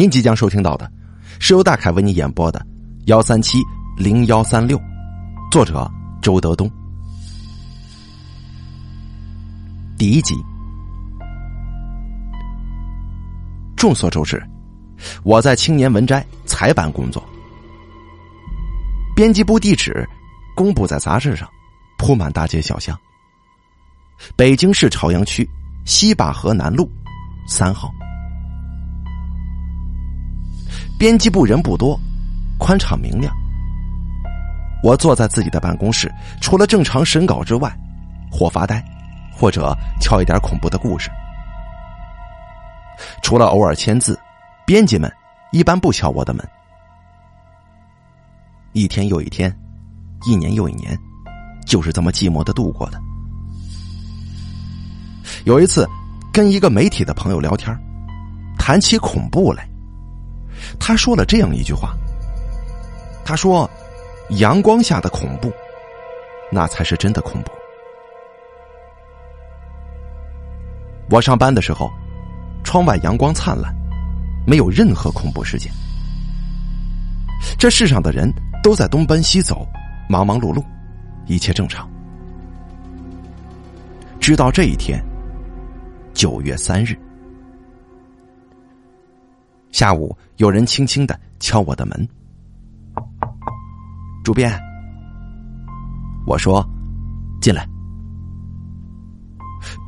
您即将收听到的，是由大凯为你演播的《幺三七零幺三六》，作者周德东。第一集。众所周知，我在青年文摘采版工作，编辑部地址公布在杂志上，铺满大街小巷。北京市朝阳区西坝河南路三号。编辑部人不多，宽敞明亮。我坐在自己的办公室，除了正常审稿之外，或发呆，或者敲一点恐怖的故事。除了偶尔签字，编辑们一般不敲我的门。一天又一天，一年又一年，就是这么寂寞的度过的。有一次，跟一个媒体的朋友聊天，谈起恐怖来。他说了这样一句话：“他说，阳光下的恐怖，那才是真的恐怖。”我上班的时候，窗外阳光灿烂，没有任何恐怖事件。这世上的人都在东奔西走，忙忙碌碌，一切正常。直到这一天，九月三日。下午，有人轻轻的敲我的门。主编，我说：“进来。”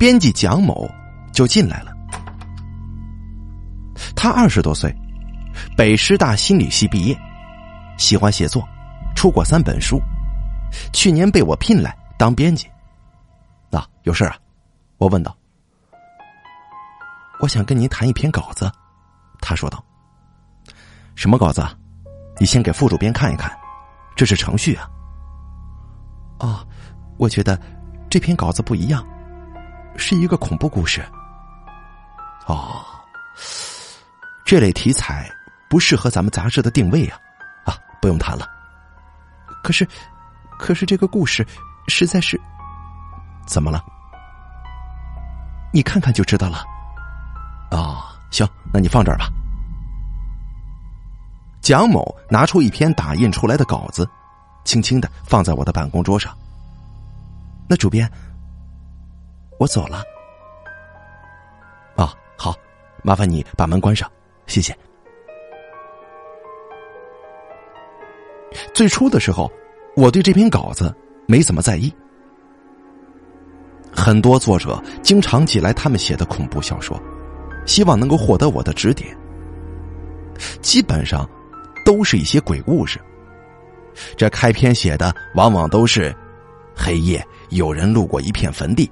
编辑蒋某就进来了。他二十多岁，北师大心理系毕业，喜欢写作，出过三本书，去年被我聘来当编辑。啊，有事啊？我问道。我想跟您谈一篇稿子。他说道：“什么稿子？你先给副主编看一看，这是程序啊。”哦，我觉得这篇稿子不一样，是一个恐怖故事。哦，这类题材不适合咱们杂志的定位啊！啊，不用谈了。可是，可是这个故事实在是……怎么了？你看看就知道了。哦。行，那你放这儿吧。蒋某拿出一篇打印出来的稿子，轻轻的放在我的办公桌上。那主编，我走了。啊，好，麻烦你把门关上，谢谢。最初的时候，我对这篇稿子没怎么在意。很多作者经常寄来他们写的恐怖小说。希望能够获得我的指点，基本上都是一些鬼故事。这开篇写的往往都是：黑夜有人路过一片坟地。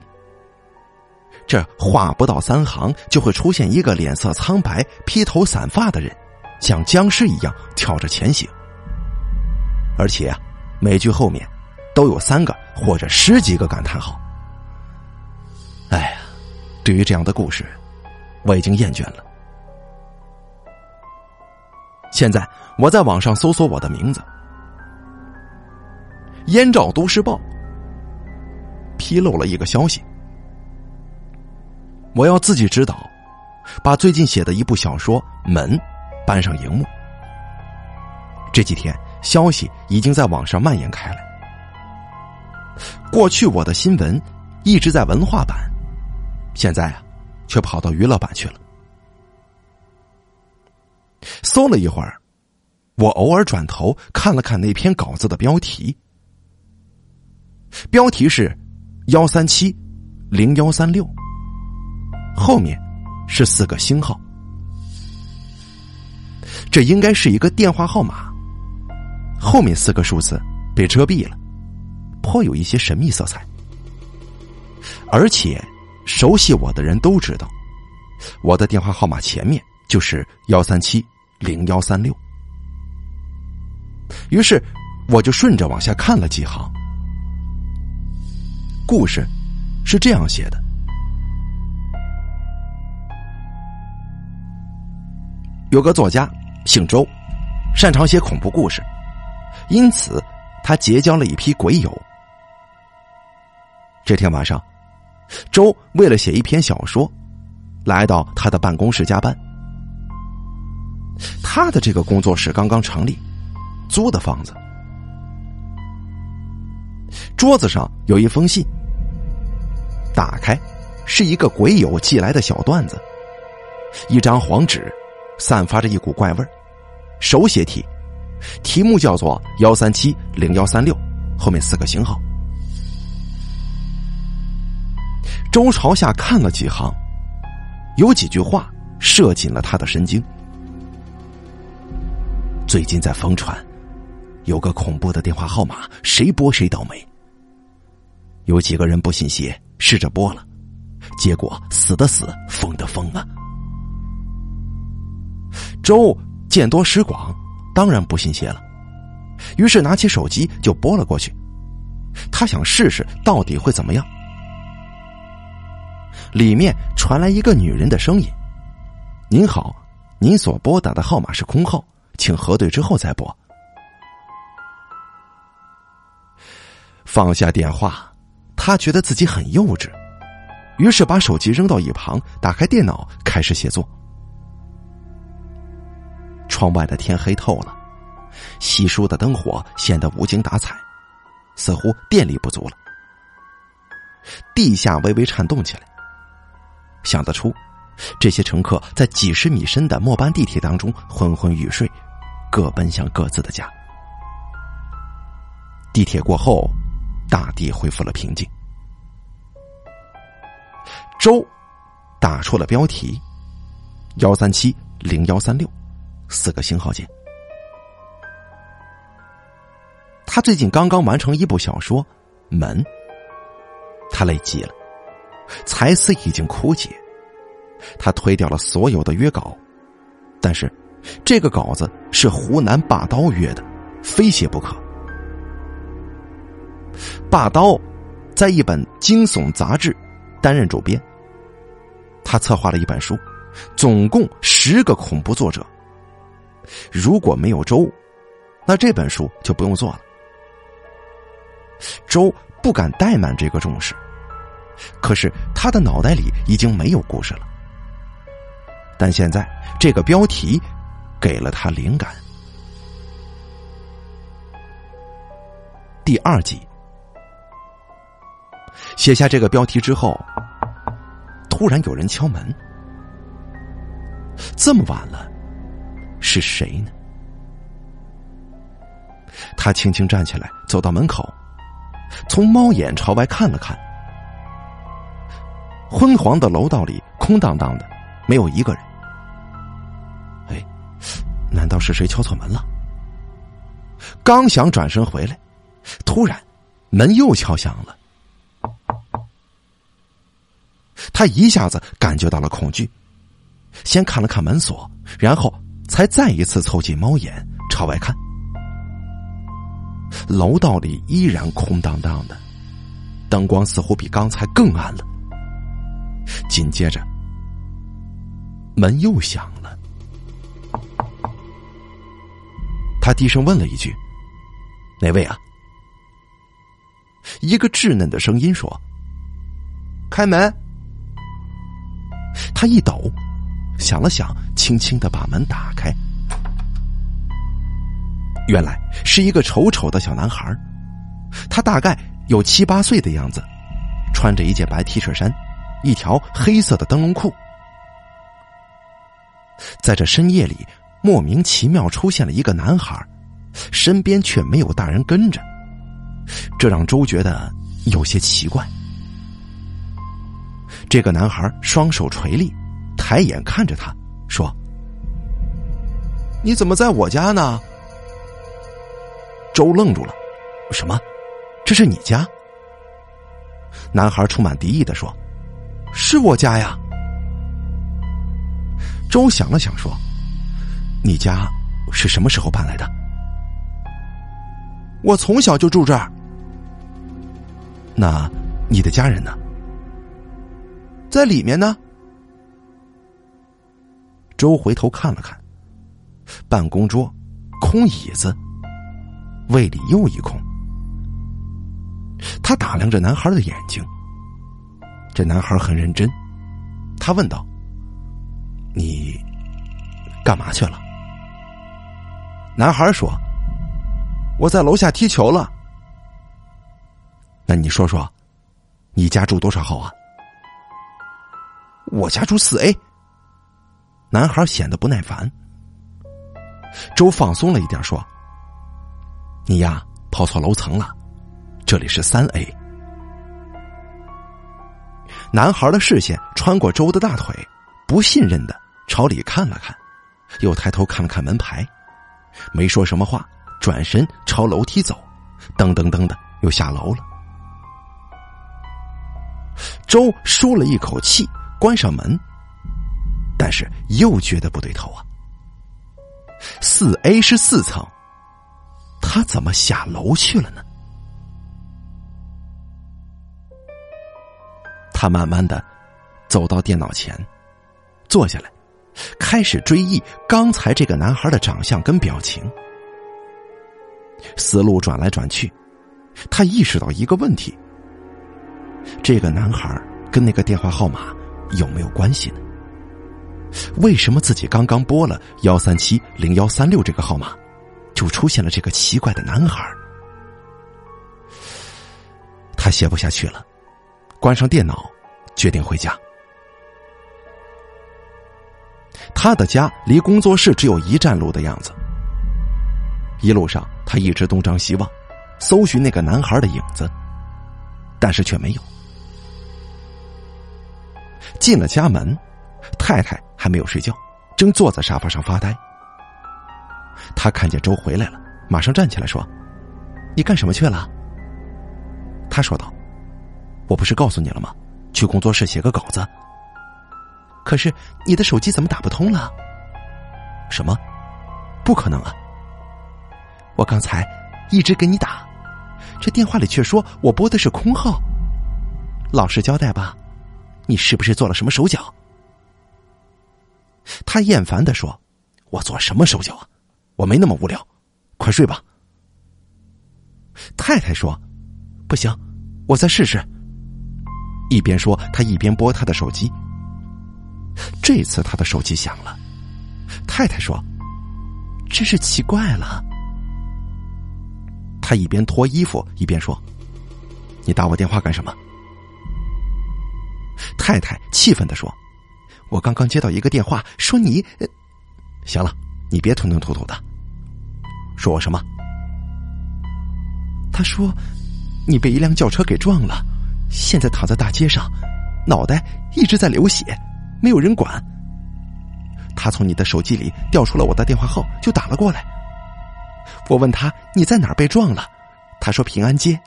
这话不到三行，就会出现一个脸色苍白、披头散发的人，像僵尸一样跳着前行。而且啊，每句后面都有三个或者十几个感叹号。哎呀，对于这样的故事。我已经厌倦了。现在我在网上搜索我的名字，《燕赵都市报》披露了一个消息，我要自己指导，把最近写的一部小说《门》搬上荧幕。这几天消息已经在网上蔓延开来。过去我的新闻一直在文化版，现在啊。却跑到娱乐版去了。搜了一会儿，我偶尔转头看了看那篇稿子的标题，标题是“幺三七零幺三六”，后面是四个星号，这应该是一个电话号码，后面四个数字被遮蔽了，颇有一些神秘色彩，而且。熟悉我的人都知道，我的电话号码前面就是幺三七零幺三六。于是，我就顺着往下看了几行。故事是这样写的：有个作家姓周，擅长写恐怖故事，因此他结交了一批鬼友。这天晚上。周为了写一篇小说，来到他的办公室加班。他的这个工作室刚刚成立，租的房子。桌子上有一封信，打开是一个鬼友寄来的小段子，一张黄纸，散发着一股怪味儿手写体，题目叫做“幺三七零幺三六”，后面四个星号。周朝下看了几行，有几句话射进了他的神经。最近在疯传，有个恐怖的电话号码，谁拨谁倒霉。有几个人不信邪，试着拨了，结果死的死，疯的疯啊！周见多识广，当然不信邪了，于是拿起手机就拨了过去。他想试试到底会怎么样。里面传来一个女人的声音：“您好，您所拨打的号码是空号，请核对之后再拨。”放下电话，他觉得自己很幼稚，于是把手机扔到一旁，打开电脑开始写作。窗外的天黑透了，稀疏的灯火显得无精打采，似乎电力不足了。地下微微颤动起来。想得出，这些乘客在几十米深的末班地铁当中昏昏欲睡，各奔向各自的家。地铁过后，大地恢复了平静。周打出了标题：“幺三七零幺三六”，四个星号键。他最近刚刚完成一部小说《门》，他累极了。才思已经枯竭，他推掉了所有的约稿，但是这个稿子是湖南霸刀约的，非写不可。霸刀在一本惊悚杂志担任主编，他策划了一本书，总共十个恐怖作者。如果没有周，那这本书就不用做了。周不敢怠慢这个重视。可是他的脑袋里已经没有故事了，但现在这个标题给了他灵感。第二集写下这个标题之后，突然有人敲门。这么晚了，是谁呢？他轻轻站起来，走到门口，从猫眼朝外看了看。昏黄的楼道里空荡荡的，没有一个人。难道是谁敲错门了？刚想转身回来，突然门又敲响了。他一下子感觉到了恐惧，先看了看门锁，然后才再一次凑近猫眼朝外看。楼道里依然空荡荡的，灯光似乎比刚才更暗了。紧接着，门又响了。他低声问了一句：“哪位啊？”一个稚嫩的声音说：“开门。”他一抖，想了想，轻轻的把门打开。原来是一个丑丑的小男孩，他大概有七八岁的样子，穿着一件白 T 恤衫。一条黑色的灯笼裤，在这深夜里莫名其妙出现了一个男孩，身边却没有大人跟着，这让周觉得有些奇怪。这个男孩双手垂立，抬眼看着他，说：“你怎么在我家呢？”周愣住了，“什么？这是你家？”男孩充满敌意的说。是我家呀。周想了想说：“你家是什么时候搬来的？”我从小就住这儿。那你的家人呢？在里面呢。周回头看了看，办公桌空椅子，胃里又一空。他打量着男孩的眼睛。这男孩很认真，他问道：“你干嘛去了？”男孩说：“我在楼下踢球了。”那你说说，你家住多少号啊？我家住四 A。男孩显得不耐烦。周放松了一点说：“你呀，跑错楼层了，这里是三 A。”男孩的视线穿过周的大腿，不信任的朝里看了看，又抬头看了看门牌，没说什么话，转身朝楼梯走，噔噔噔的又下楼了。周舒了一口气，关上门，但是又觉得不对头啊。四 A 是四层，他怎么下楼去了呢？他慢慢的走到电脑前，坐下来，开始追忆刚才这个男孩的长相跟表情。思路转来转去，他意识到一个问题：这个男孩跟那个电话号码有没有关系呢？为什么自己刚刚拨了幺三七零幺三六这个号码，就出现了这个奇怪的男孩？他写不下去了。关上电脑，决定回家。他的家离工作室只有一站路的样子。一路上，他一直东张西望，搜寻那个男孩的影子，但是却没有。进了家门，太太还没有睡觉，正坐在沙发上发呆。他看见周回来了，马上站起来说：“你干什么去了？”他说道。我不是告诉你了吗？去工作室写个稿子。可是你的手机怎么打不通了？什么？不可能啊！我刚才一直给你打，这电话里却说我拨的是空号。老实交代吧，你是不是做了什么手脚？他厌烦的说：“我做什么手脚啊？我没那么无聊，快睡吧。”太太说：“不行，我再试试。”一边说，他一边拨他的手机。这次他的手机响了，太太说：“真是奇怪了。”他一边脱衣服一边说：“你打我电话干什么？”太太气愤的说：“我刚刚接到一个电话，说你……行了，你别吞吞吐吐的。说我什么？”他说：“你被一辆轿车给撞了。”现在躺在大街上，脑袋一直在流血，没有人管。他从你的手机里调出了我的电话号，就打了过来。我问他你在哪儿被撞了，他说平安街。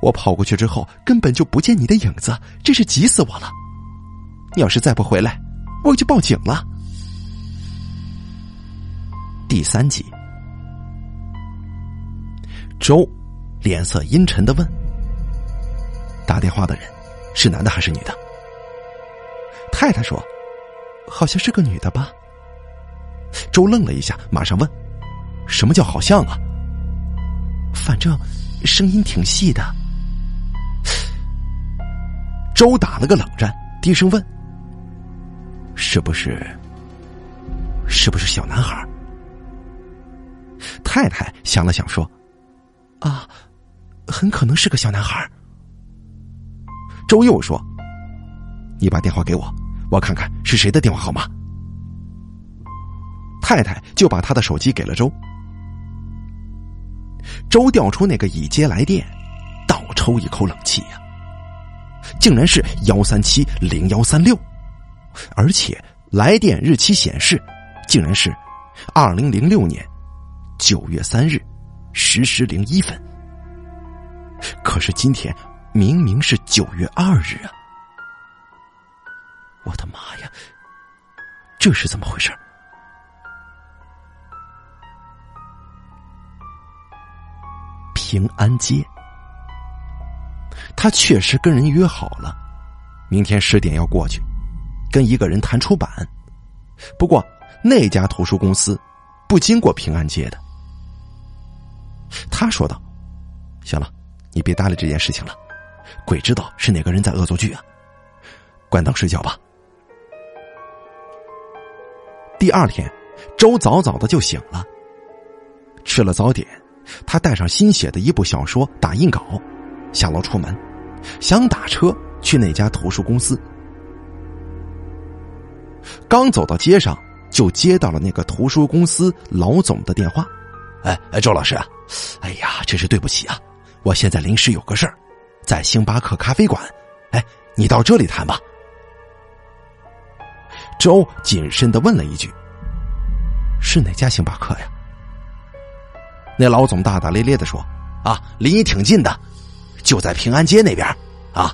我跑过去之后，根本就不见你的影子，真是急死我了。你要是再不回来，我就报警了。第三集，周脸色阴沉的问。打电话的人是男的还是女的？太太说：“好像是个女的吧。”周愣了一下，马上问：“什么叫好像啊？”反正声音挺细的。周打了个冷战，低声问：“是不是？是不是小男孩？”太太想了想说：“啊，很可能是个小男孩。”周又说：“你把电话给我，我看看是谁的电话号码。”太太就把他的手机给了周。周调出那个已接来电，倒抽一口冷气呀！竟然是幺三七零幺三六，而且来电日期显示，竟然是二零零六年九月三日十时零一分。可是今天。明明是九月二日啊！我的妈呀，这是怎么回事？平安街，他确实跟人约好了，明天十点要过去，跟一个人谈出版。不过那家图书公司不经过平安街的。他说道：“行了，你别搭理这件事情了。”鬼知道是哪个人在恶作剧啊！关灯睡觉吧。第二天，周早早的就醒了，吃了早点，他带上新写的一部小说打印稿，下楼出门，想打车去那家图书公司。刚走到街上，就接到了那个图书公司老总的电话。哎哎，周老师啊，哎呀，真是对不起啊，我现在临时有个事儿，在星巴克咖啡馆，哎，你到这里谈吧。周谨慎的问了一句：“是哪家星巴克呀？”那老总大大咧咧的说：“啊，离你挺近的，就在平安街那边啊。”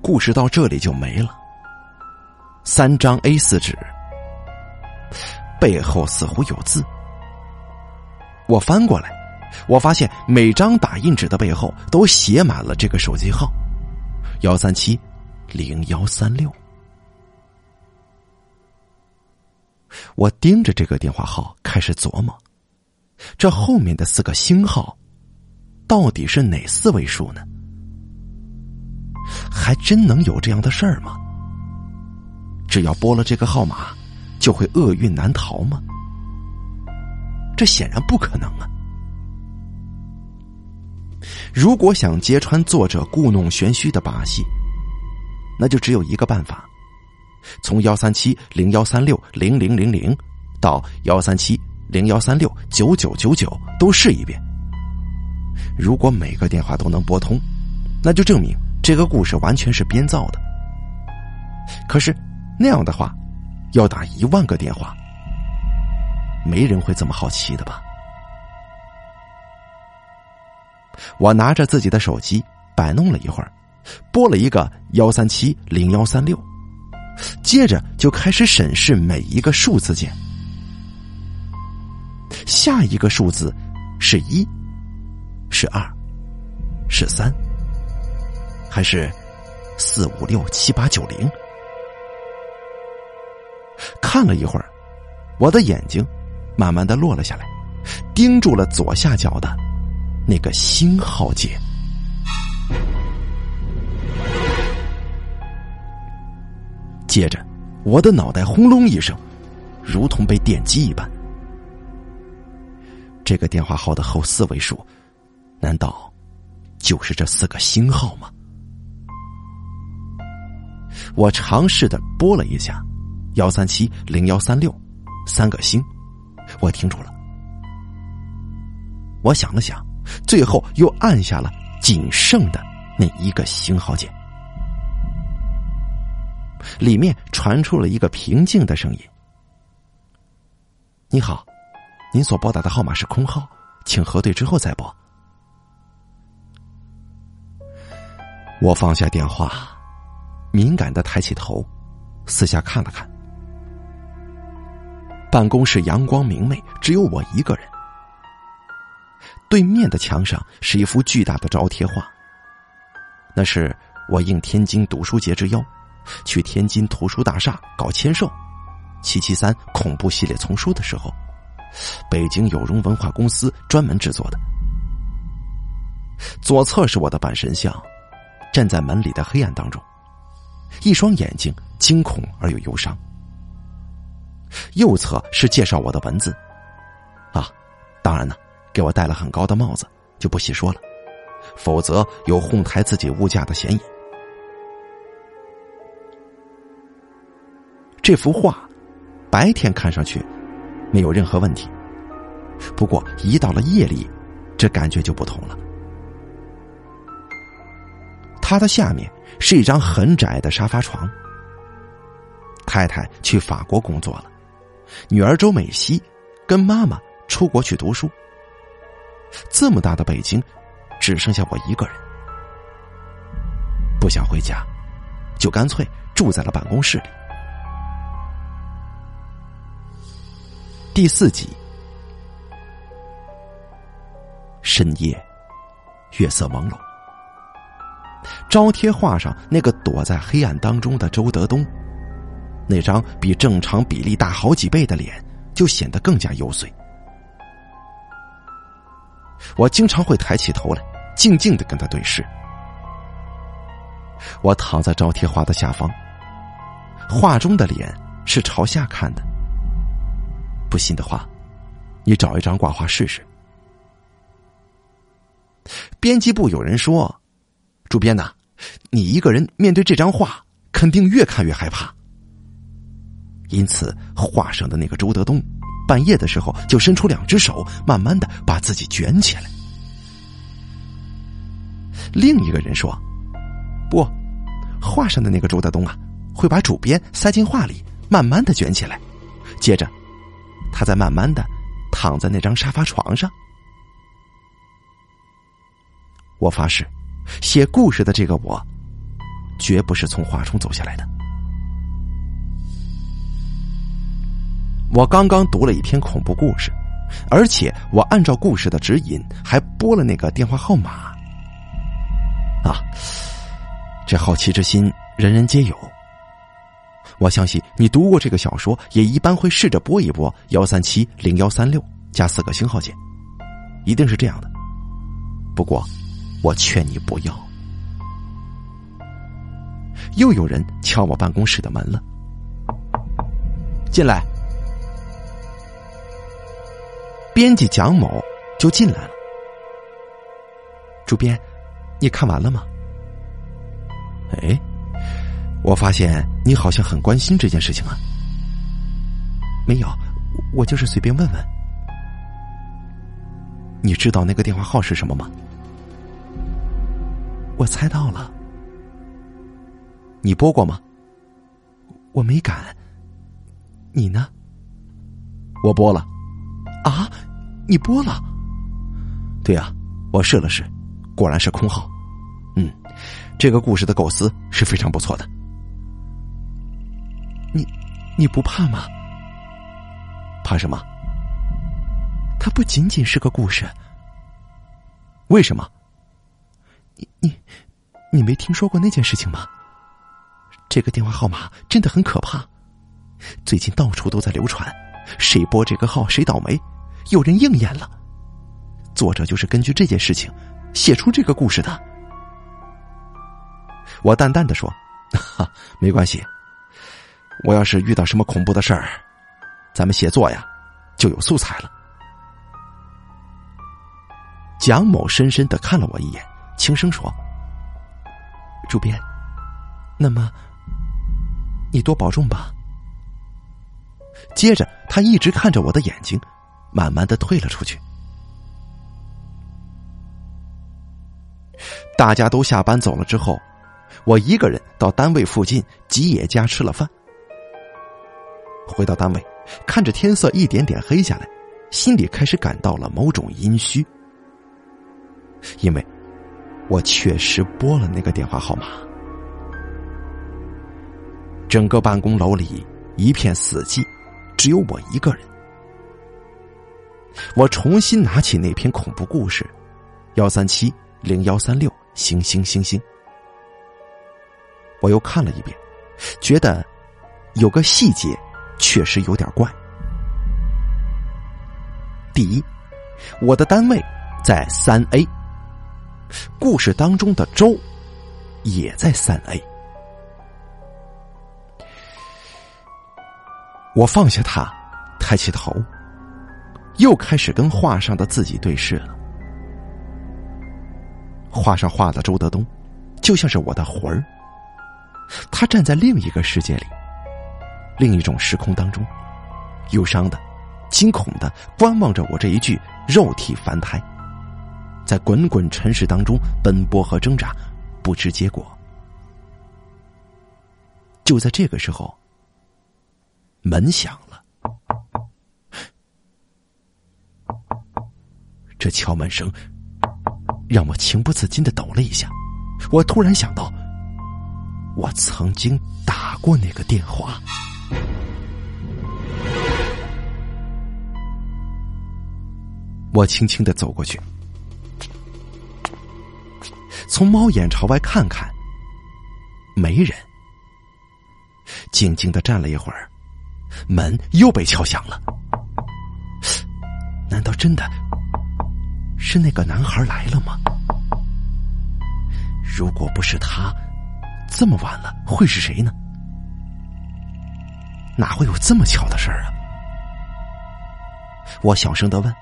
故事到这里就没了。三张 A 四纸，背后似乎有字。我翻过来，我发现每张打印纸的背后都写满了这个手机号：幺三七零幺三六。我盯着这个电话号，开始琢磨，这后面的四个星号，到底是哪四位数呢？还真能有这样的事儿吗？只要拨了这个号码，就会厄运难逃吗？这显然不可能啊！如果想揭穿作者故弄玄虚的把戏，那就只有一个办法：从幺三七零幺三六零零零零到幺三七零幺三六九九九九都试一遍。如果每个电话都能拨通，那就证明。这个故事完全是编造的，可是那样的话，要打一万个电话，没人会这么好奇的吧？我拿着自己的手机摆弄了一会儿，拨了一个幺三七零幺三六，接着就开始审视每一个数字键。下一个数字是一，是二，是三。还是四五六七八九零。看了一会儿，我的眼睛慢慢的落了下来，盯住了左下角的那个星号键。接着，我的脑袋轰隆一声，如同被电击一般。这个电话号的后四位数，难道就是这四个星号吗？我尝试的拨了一下，幺三七零幺三六，三个星，我听住了。我想了想，最后又按下了仅剩的那一个星号键。里面传出了一个平静的声音：“你好，您所拨打的号码是空号，请核对之后再拨。”我放下电话。敏感的抬起头，四下看了看。办公室阳光明媚，只有我一个人。对面的墙上是一幅巨大的招贴画，那是我应天津读书节之邀，去天津图书大厦搞签售《七七三恐怖系列丛书》的时候，北京有容文化公司专门制作的。左侧是我的半身像，站在门里的黑暗当中。一双眼睛惊恐而又忧伤。右侧是介绍我的文字，啊，当然呢，给我戴了很高的帽子，就不细说了，否则有哄抬自己物价的嫌疑。这幅画，白天看上去没有任何问题，不过一到了夜里，这感觉就不同了。它的下面。是一张很窄的沙发床。太太去法国工作了，女儿周美熙跟妈妈出国去读书。这么大的北京，只剩下我一个人，不想回家，就干脆住在了办公室里。第四集，深夜，月色朦胧。招贴画上那个躲在黑暗当中的周德东，那张比正常比例大好几倍的脸，就显得更加幽邃。我经常会抬起头来，静静的跟他对视。我躺在招贴画的下方，画中的脸是朝下看的。不信的话，你找一张挂画试试。编辑部有人说：“主编呐，你一个人面对这张画，肯定越看越害怕。”因此，画上的那个周德东，半夜的时候就伸出两只手，慢慢的把自己卷起来。另一个人说：“不，画上的那个周德东啊，会把主编塞进画里，慢慢的卷起来，接着，他再慢慢的躺在那张沙发床上。”我发誓，写故事的这个我，绝不是从画中走下来的。我刚刚读了一篇恐怖故事，而且我按照故事的指引，还拨了那个电话号码。啊，这好奇之心人人皆有。我相信你读过这个小说，也一般会试着拨一拨幺三七零幺三六加四个星号键，一定是这样的。不过。我劝你不要。又有人敲我办公室的门了，进来。编辑蒋某就进来了。主编，你看完了吗？哎，我发现你好像很关心这件事情啊。没有，我就是随便问问。你知道那个电话号是什么吗？我猜到了，你播过吗？我没敢。你呢？我播了。啊，你播了？对呀，我试了试，果然是空号。嗯，这个故事的构思是非常不错的。你，你不怕吗？怕什么？它不仅仅是个故事。为什么？你你，你没听说过那件事情吗？这个电话号码真的很可怕，最近到处都在流传，谁拨这个号谁倒霉。有人应验了，作者就是根据这件事情写出这个故事的。我淡淡的说：“哈，没关系，我要是遇到什么恐怖的事儿，咱们写作呀就有素材了。”蒋某深深的看了我一眼。轻声说：“主编，那么你多保重吧。”接着，他一直看着我的眼睛，慢慢的退了出去。大家都下班走了之后，我一个人到单位附近吉野家吃了饭。回到单位，看着天色一点点黑下来，心里开始感到了某种阴虚，因为。我确实拨了那个电话号码。整个办公楼里一片死寂，只有我一个人。我重新拿起那篇恐怖故事，幺三七零幺三六星星星星。我又看了一遍，觉得有个细节确实有点怪。第一，我的单位在三 A。故事当中的周也在三 A。我放下他，抬起头，又开始跟画上的自己对视了。画上画的周德东，就像是我的魂儿。他站在另一个世界里，另一种时空当中，忧伤的、惊恐的观望着我这一具肉体凡胎。在滚滚尘世当中奔波和挣扎，不知结果。就在这个时候，门响了。这敲门声让我情不自禁的抖了一下。我突然想到，我曾经打过那个电话。我轻轻的走过去。从猫眼朝外看看，没人。静静的站了一会儿，门又被敲响了。难道真的是那个男孩来了吗？如果不是他，这么晚了会是谁呢？哪会有这么巧的事儿啊？我小声的问：“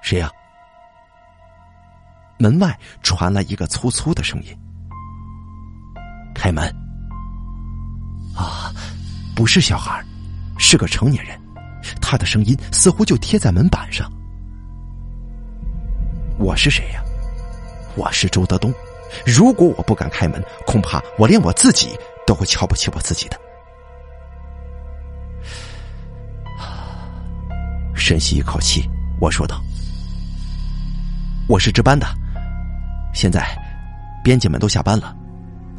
谁呀？”门外传来一个粗粗的声音：“开门。”啊，不是小孩，是个成年人，他的声音似乎就贴在门板上。我是谁呀？我是周德东。如果我不敢开门，恐怕我连我自己都会瞧不起我自己的。深吸一口气，我说道：“我是值班的，现在编辑们都下班了，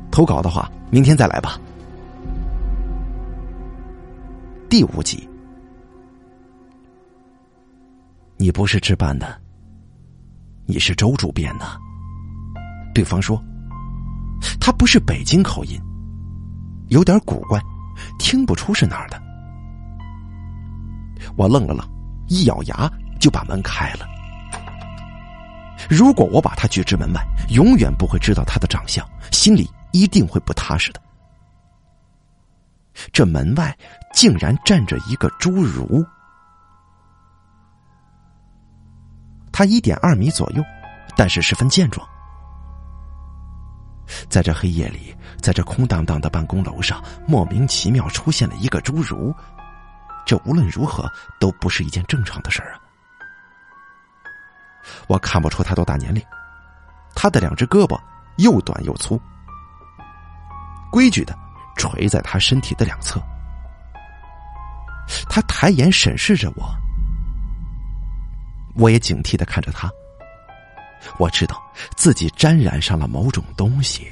投稿的话，明天再来吧。”第五集，你不是值班的，你是周主编呐。对方说：“他不是北京口音，有点古怪，听不出是哪儿的。”我愣了愣，一咬牙就把门开了。如果我把他拒之门外，永远不会知道他的长相，心里一定会不踏实的。这门外竟然站着一个侏儒，他一点二米左右，但是十分健壮。在这黑夜里，在这空荡荡的办公楼上，莫名其妙出现了一个侏儒，这无论如何都不是一件正常的事儿啊！我看不出他多大年龄，他的两只胳膊又短又粗，规矩的垂在他身体的两侧。他抬眼审视着我，我也警惕的看着他。我知道自己沾染上了某种东西。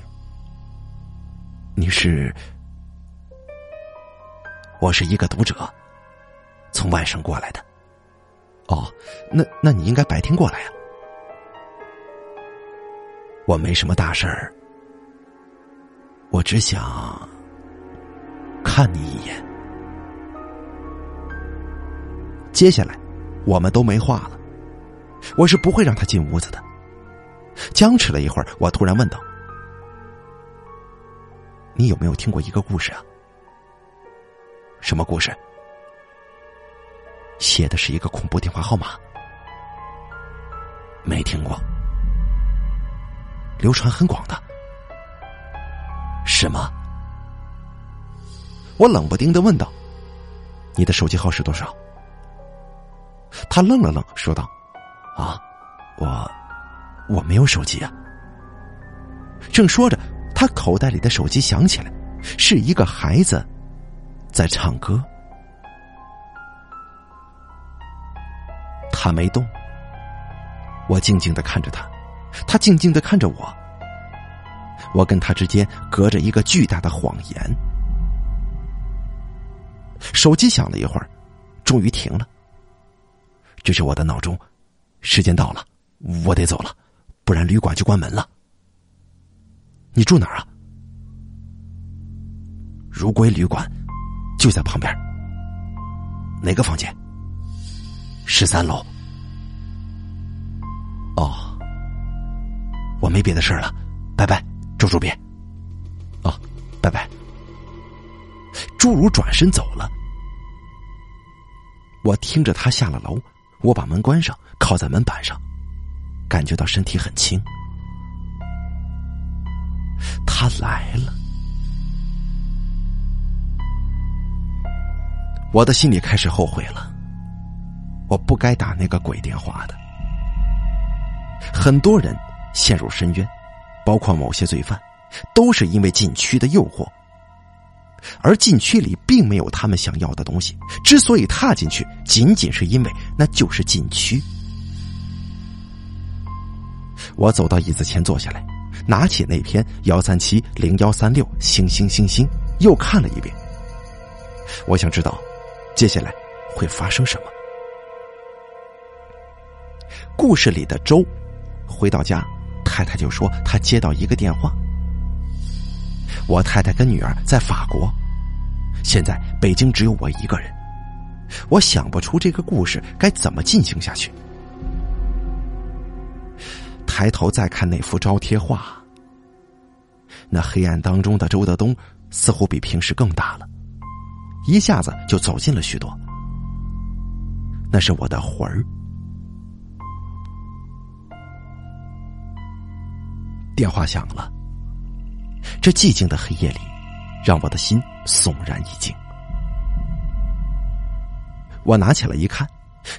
你是？我是一个读者，从外省过来的。哦，那那你应该白天过来呀。我没什么大事儿，我只想看你一眼。接下来，我们都没话了。我是不会让他进屋子的。僵持了一会儿，我突然问道：“你有没有听过一个故事啊？什么故事？写的是一个恐怖电话号码。没听过，流传很广的。什么？我冷不丁的问道：“你的手机号是多少？”他愣了愣，说道：“啊，我。”我没有手机啊！正说着，他口袋里的手机响起来，是一个孩子在唱歌。他没动，我静静的看着他，他静静的看着我。我跟他之间隔着一个巨大的谎言。手机响了一会儿，终于停了。这是我的闹钟，时间到了，我得走了。不然旅馆就关门了。你住哪儿啊？如归旅馆就在旁边。哪个房间？十三楼。哦，我没别的事了，拜拜，周主编。哦，拜拜。侏儒转身走了。我听着他下了楼，我把门关上，靠在门板上。感觉到身体很轻，他来了，我的心里开始后悔了。我不该打那个鬼电话的。很多人陷入深渊，包括某些罪犯，都是因为禁区的诱惑。而禁区里并没有他们想要的东西，之所以踏进去，仅仅是因为那就是禁区。我走到椅子前坐下来，拿起那篇幺三七零幺三六星星星星，又看了一遍。我想知道，接下来会发生什么。故事里的周回到家，太太就说他接到一个电话。我太太跟女儿在法国，现在北京只有我一个人，我想不出这个故事该怎么进行下去。抬头再看那幅招贴画，那黑暗当中的周德东似乎比平时更大了，一下子就走近了许多。那是我的魂儿。电话响了，这寂静的黑夜里，让我的心悚然一惊。我拿起来一看，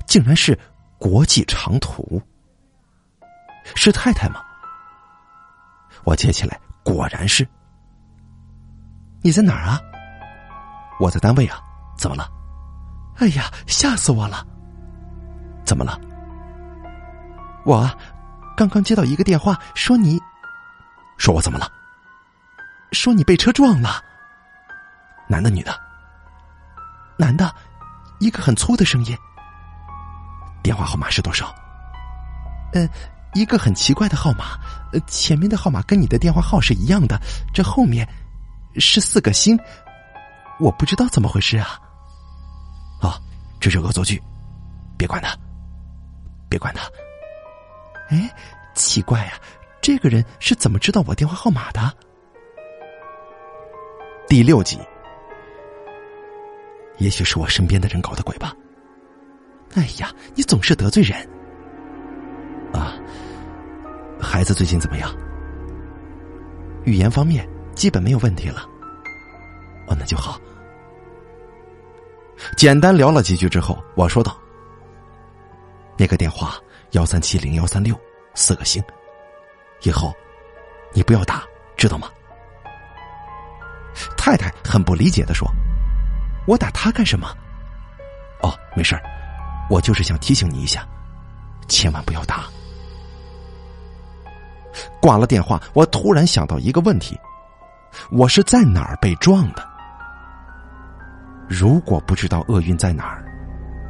竟然是国际长途。是太太吗？我接起来，果然是。你在哪儿啊？我在单位啊。怎么了？哎呀，吓死我了！怎么了？我刚刚接到一个电话，说你，说我怎么了？说你被车撞了。男的女的？男的，一个很粗的声音。电话号码是多少？嗯。一个很奇怪的号码，呃，前面的号码跟你的电话号是一样的，这后面是四个星，我不知道怎么回事啊。啊，这是恶作剧，别管他，别管他。哎，奇怪呀，这个人是怎么知道我电话号码的？第六集，也许是我身边的人搞的鬼吧。哎呀，你总是得罪人。啊，孩子最近怎么样？语言方面基本没有问题了。哦，那就好。简单聊了几句之后，我说道：“那个电话幺三七零幺三六四个星，以后你不要打，知道吗？”太太很不理解的说：“我打他干什么？”哦，没事我就是想提醒你一下，千万不要打。挂了电话，我突然想到一个问题：我是在哪儿被撞的？如果不知道厄运在哪儿，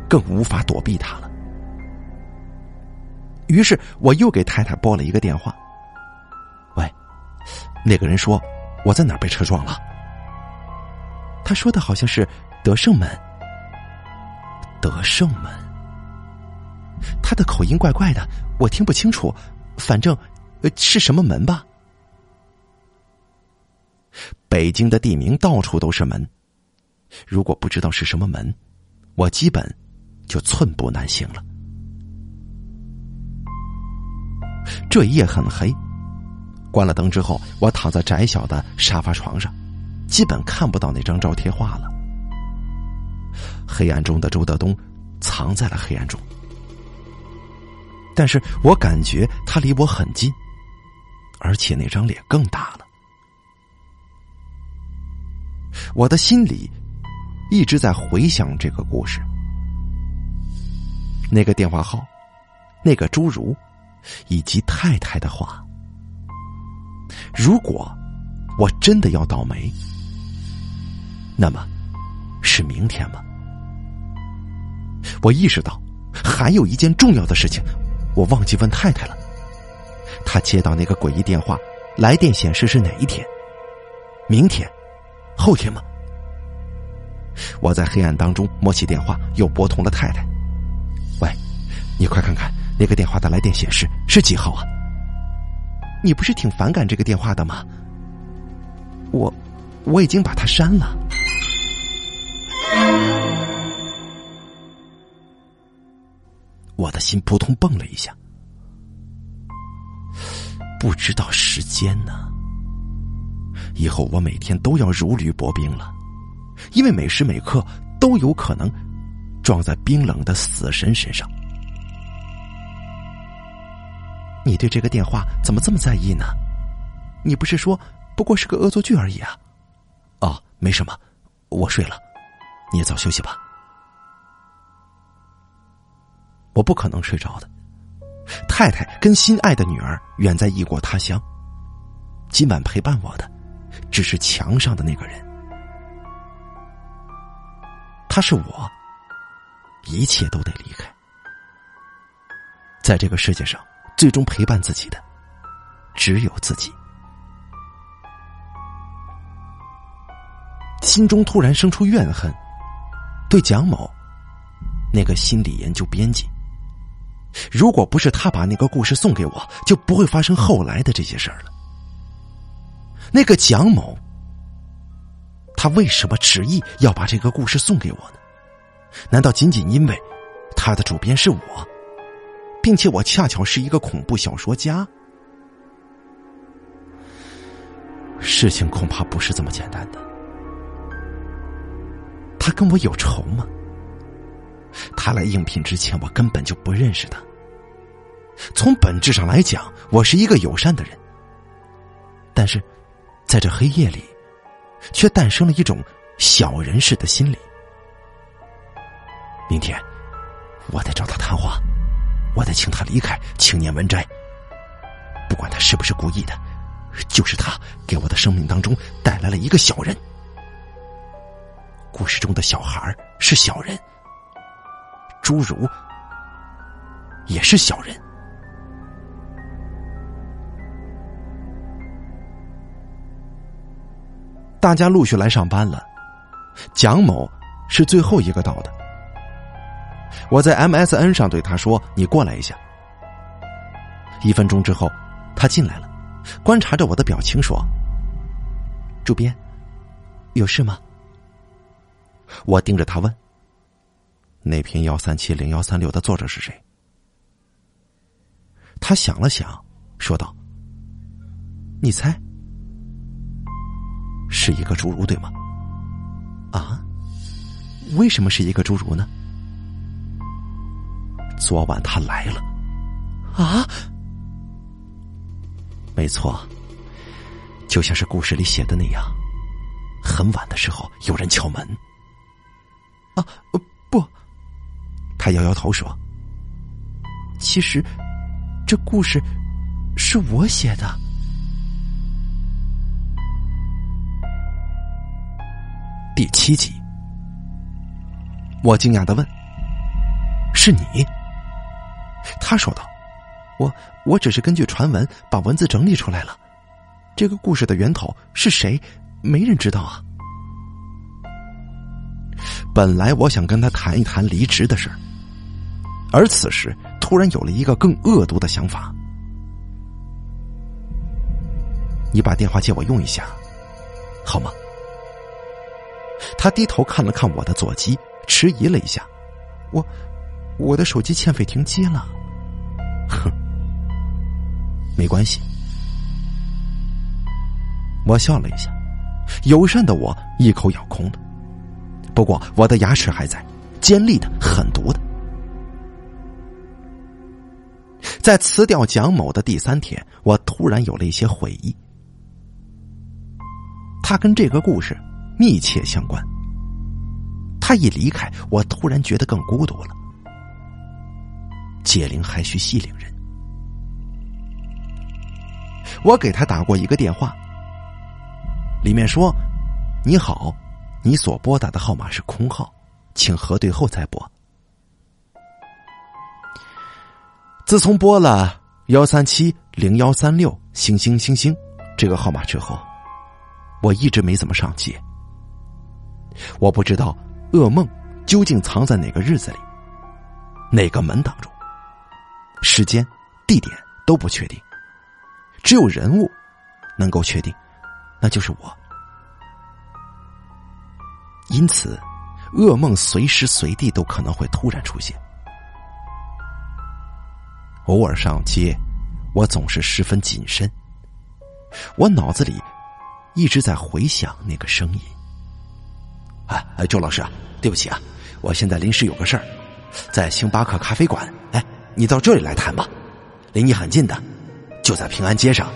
更无法躲避它了。于是我又给太太拨了一个电话：“喂，那个人说我在哪儿被车撞了？他说的好像是德胜门。德胜门，他的口音怪怪的，我听不清楚。反正……”呃，是什么门吧？北京的地名到处都是门，如果不知道是什么门，我基本就寸步难行了。这一夜很黑，关了灯之后，我躺在窄小的沙发床上，基本看不到那张照贴画了。黑暗中的周德东藏在了黑暗中，但是我感觉他离我很近。而且那张脸更大了，我的心里一直在回想这个故事，那个电话号，那个侏儒，以及太太的话。如果我真的要倒霉，那么是明天吗？我意识到还有一件重要的事情，我忘记问太太了。他接到那个诡异电话，来电显示是哪一天？明天？后天吗？我在黑暗当中摸起电话，又拨通了太太。喂，你快看看那个电话的来电显示是几号啊？你不是挺反感这个电话的吗？我我已经把它删了。我的心扑通蹦了一下。不知道时间呢。以后我每天都要如履薄冰了，因为每时每刻都有可能撞在冰冷的死神身上。你对这个电话怎么这么在意呢？你不是说不过是个恶作剧而已啊？哦，没什么，我睡了，你也早休息吧。我不可能睡着的。太太跟心爱的女儿远在异国他乡，今晚陪伴我的只是墙上的那个人，他是我，一切都得离开。在这个世界上，最终陪伴自己的只有自己。心中突然生出怨恨，对蒋某那个心理研究编辑。如果不是他把那个故事送给我，就不会发生后来的这些事儿了。那个蒋某，他为什么执意要把这个故事送给我呢？难道仅仅因为他的主编是我，并且我恰巧是一个恐怖小说家？事情恐怕不是这么简单的。跟我有仇吗？他来应聘之前，我根本就不认识他。从本质上来讲，我是一个友善的人。但是，在这黑夜里，却诞生了一种小人似的心理。明天，我得找他谈话，我得请他离开青年文摘。不管他是不是故意的，就是他给我的生命当中带来了一个小人。故事中的小孩是小人。侏儒也是小人。大家陆续来上班了，蒋某是最后一个到的。我在 MSN 上对他说：“你过来一下。”一分钟之后，他进来了，观察着我的表情说：“主编，有事吗？”我盯着他问。那篇幺三七零幺三六的作者是谁？他想了想，说道：“你猜，是一个侏儒对吗？啊？为什么是一个侏儒呢？昨晚他来了。啊？没错，就像是故事里写的那样，很晚的时候有人敲门。啊？不。”他摇摇头说：“其实，这故事是我写的。”第七集，我惊讶的问：“是你？”他说道：“我我只是根据传闻把文字整理出来了。这个故事的源头是谁？没人知道啊。本来我想跟他谈一谈离职的事儿。”而此时，突然有了一个更恶毒的想法。你把电话借我用一下，好吗？他低头看了看我的座机，迟疑了一下。我，我的手机欠费停机了。哼，没关系。我笑了一下，友善的我一口咬空了。不过我的牙齿还在，尖利的，狠毒的。在辞掉蒋某的第三天，我突然有了一些回忆。他跟这个故事密切相关。他一离开，我突然觉得更孤独了。解铃还需系铃人。我给他打过一个电话，里面说：“你好，你所拨打的号码是空号，请核对后再拨。”自从拨了幺三七零幺三六星星星星这个号码之后，我一直没怎么上街。我不知道噩梦究竟藏在哪个日子里，哪个门当中，时间、地点都不确定，只有人物能够确定，那就是我。因此，噩梦随时随地都可能会突然出现。偶尔上街，我总是十分谨慎。我脑子里一直在回想那个声音。啊，周老师，对不起啊，我现在临时有个事儿，在星巴克咖啡馆。哎，你到这里来谈吧，离你很近的，就在平安街上。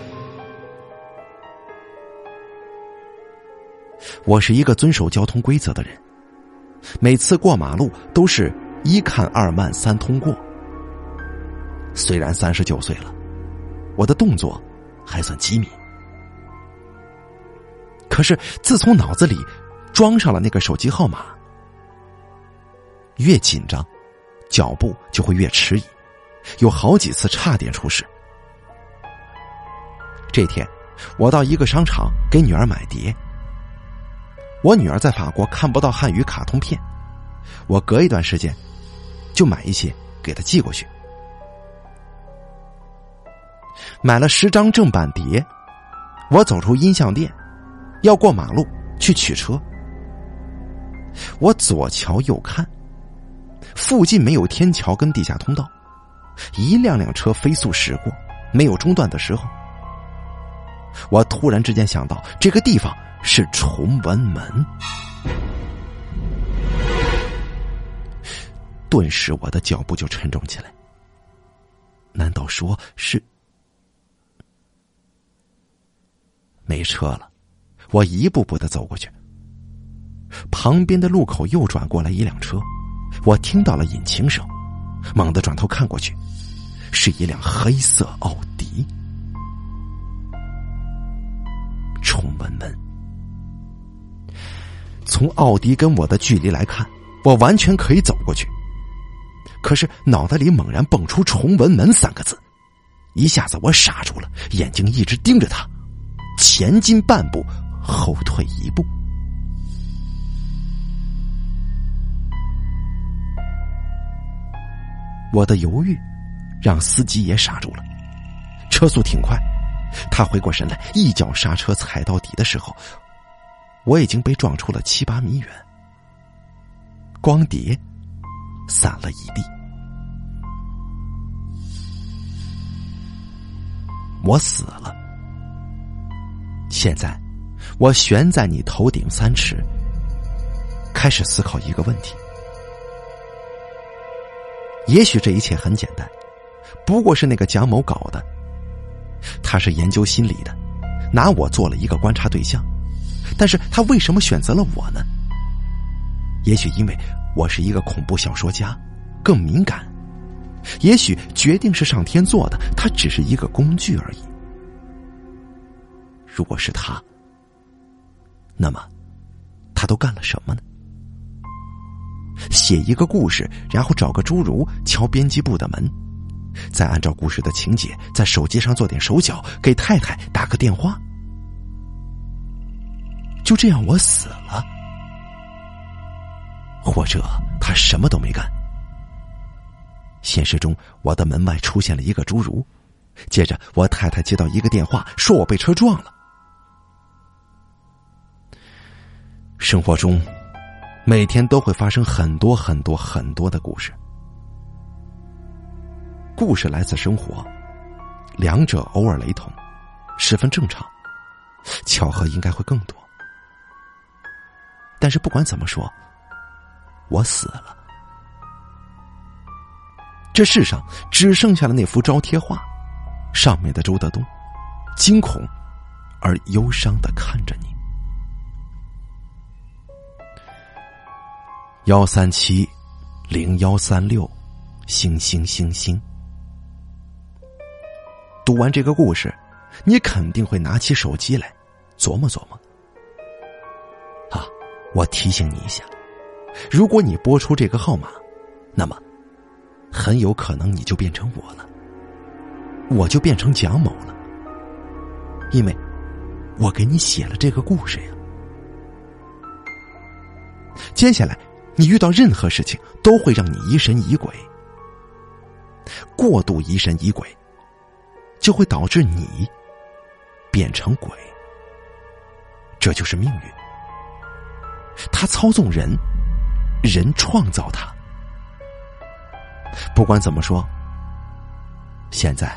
我是一个遵守交通规则的人，每次过马路都是一看二慢三通过。虽然三十九岁了，我的动作还算机敏。可是自从脑子里装上了那个手机号码，越紧张，脚步就会越迟疑，有好几次差点出事。这天，我到一个商场给女儿买碟。我女儿在法国看不到汉语卡通片，我隔一段时间就买一些给她寄过去。买了十张正版碟，我走出音像店，要过马路去取车。我左瞧右看，附近没有天桥跟地下通道，一辆辆车飞速驶过，没有中断的时候。我突然之间想到，这个地方是崇文门，顿时我的脚步就沉重起来。难道说是？没车了，我一步步的走过去。旁边的路口又转过来一辆车，我听到了引擎声，猛地转头看过去，是一辆黑色奥迪。崇文门，从奥迪跟我的距离来看，我完全可以走过去。可是脑袋里猛然蹦出“崇文门”三个字，一下子我傻住了，眼睛一直盯着他。前进半步，后退一步。我的犹豫让司机也傻住了，车速挺快。他回过神来，一脚刹车踩到底的时候，我已经被撞出了七八米远，光碟散了一地。我死了。现在，我悬在你头顶三尺，开始思考一个问题。也许这一切很简单，不过是那个蒋某搞的。他是研究心理的，拿我做了一个观察对象。但是他为什么选择了我呢？也许因为我是一个恐怖小说家，更敏感。也许决定是上天做的，他只是一个工具而已。如果是他，那么他都干了什么呢？写一个故事，然后找个侏儒敲编辑部的门，再按照故事的情节在手机上做点手脚，给太太打个电话，就这样我死了，或者他什么都没干。现实中，我的门外出现了一个侏儒，接着我太太接到一个电话，说我被车撞了。生活中，每天都会发生很多很多很多的故事。故事来自生活，两者偶尔雷同，十分正常。巧合应该会更多。但是不管怎么说，我死了。这世上只剩下了那幅招贴画，上面的周德东，惊恐而忧伤的看着你。幺三七零幺三六，星星星星。读完这个故事，你肯定会拿起手机来琢磨琢磨。我提醒你一下，如果你拨出这个号码，那么很有可能你就变成我了，我就变成蒋某了，因为我给你写了这个故事呀。接下来。你遇到任何事情都会让你疑神疑鬼，过度疑神疑鬼，就会导致你变成鬼。这就是命运，他操纵人，人创造他。不管怎么说，现在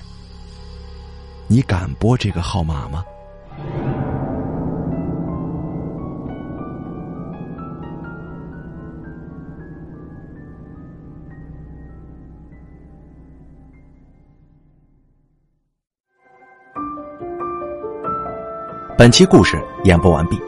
你敢拨这个号码吗？本期故事演播完毕。